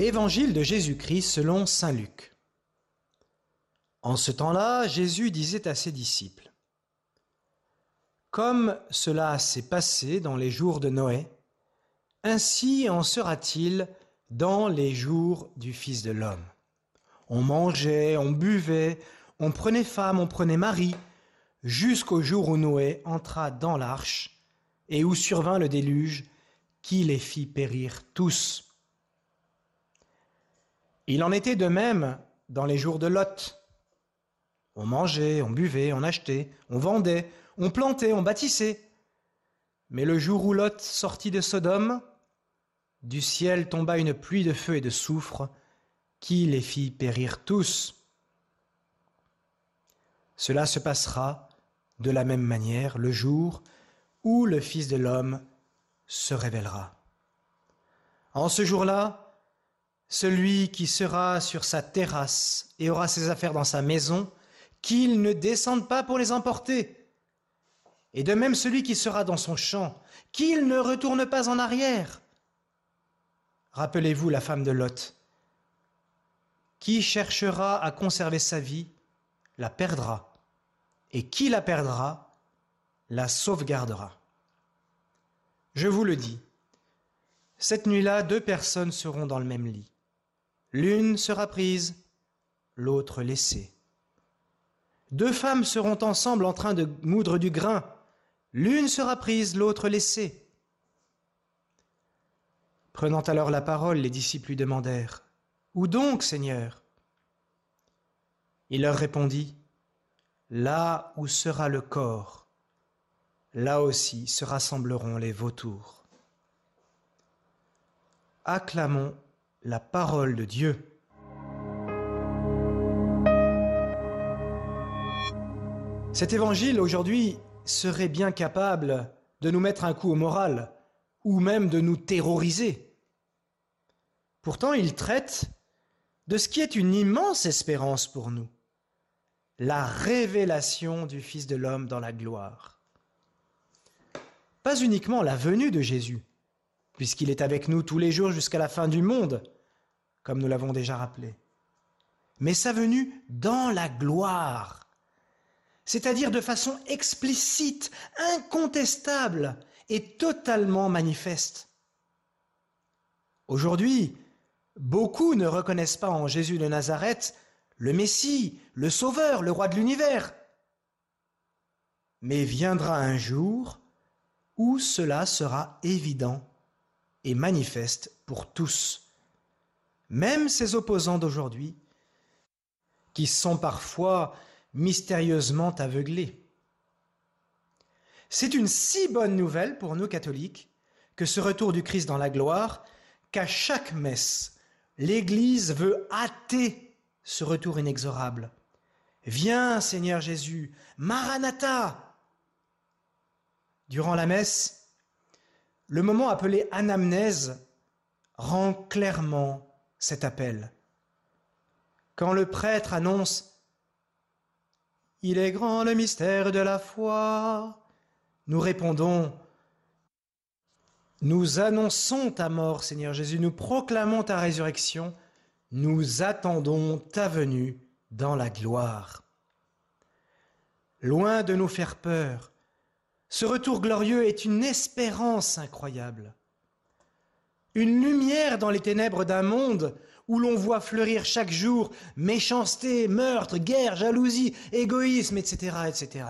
Évangile de Jésus-Christ selon Saint Luc. En ce temps-là, Jésus disait à ses disciples, Comme cela s'est passé dans les jours de Noé, ainsi en sera-t-il dans les jours du Fils de l'homme. On mangeait, on buvait, on prenait femme, on prenait mari, jusqu'au jour où Noé entra dans l'arche et où survint le déluge qui les fit périr tous. Il en était de même dans les jours de Lot. On mangeait, on buvait, on achetait, on vendait, on plantait, on bâtissait. Mais le jour où Lot sortit de Sodome, du ciel tomba une pluie de feu et de soufre qui les fit périr tous. Cela se passera de la même manière le jour où le Fils de l'homme se révélera. En ce jour-là, celui qui sera sur sa terrasse et aura ses affaires dans sa maison, qu'il ne descende pas pour les emporter. Et de même celui qui sera dans son champ, qu'il ne retourne pas en arrière. Rappelez-vous la femme de Lot. Qui cherchera à conserver sa vie, la perdra. Et qui la perdra, la sauvegardera. Je vous le dis, cette nuit-là, deux personnes seront dans le même lit. L'une sera prise, l'autre laissée. Deux femmes seront ensemble en train de moudre du grain. L'une sera prise, l'autre laissée. Prenant alors la parole, les disciples lui demandèrent, Où donc, Seigneur? Il leur répondit, Là où sera le corps, là aussi se rassembleront les vautours. Acclamons la parole de Dieu. Cet évangile aujourd'hui serait bien capable de nous mettre un coup au moral ou même de nous terroriser. Pourtant, il traite de ce qui est une immense espérance pour nous, la révélation du Fils de l'homme dans la gloire. Pas uniquement la venue de Jésus, puisqu'il est avec nous tous les jours jusqu'à la fin du monde, comme nous l'avons déjà rappelé. Mais sa venue dans la gloire, c'est-à-dire de façon explicite, incontestable et totalement manifeste. Aujourd'hui, beaucoup ne reconnaissent pas en Jésus de Nazareth le Messie, le Sauveur, le Roi de l'univers. Mais viendra un jour où cela sera évident et manifeste pour tous même ses opposants d'aujourd'hui, qui sont parfois mystérieusement aveuglés. C'est une si bonne nouvelle pour nous catholiques que ce retour du Christ dans la gloire, qu'à chaque messe, l'Église veut hâter ce retour inexorable. Viens, Seigneur Jésus, Maranatha. Durant la messe, le moment appelé anamnèse rend clairement cet appel. Quand le prêtre annonce Il est grand le mystère de la foi, nous répondons Nous annonçons ta mort, Seigneur Jésus, nous proclamons ta résurrection, nous attendons ta venue dans la gloire. Loin de nous faire peur, ce retour glorieux est une espérance incroyable une lumière dans les ténèbres d'un monde où l'on voit fleurir chaque jour méchanceté, meurtre, guerre, jalousie, égoïsme, etc., etc.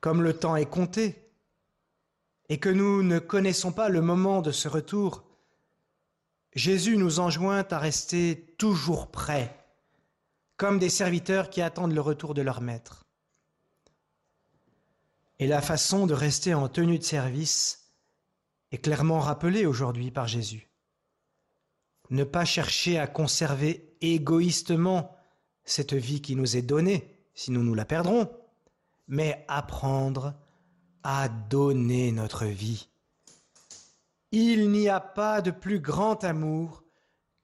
Comme le temps est compté et que nous ne connaissons pas le moment de ce retour, Jésus nous enjoint à rester toujours prêts, comme des serviteurs qui attendent le retour de leur maître. Et la façon de rester en tenue de service, clairement rappelé aujourd'hui par Jésus. Ne pas chercher à conserver égoïstement cette vie qui nous est donnée, sinon nous la perdrons, mais apprendre à donner notre vie. Il n'y a pas de plus grand amour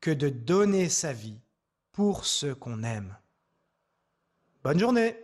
que de donner sa vie pour ceux qu'on aime. Bonne journée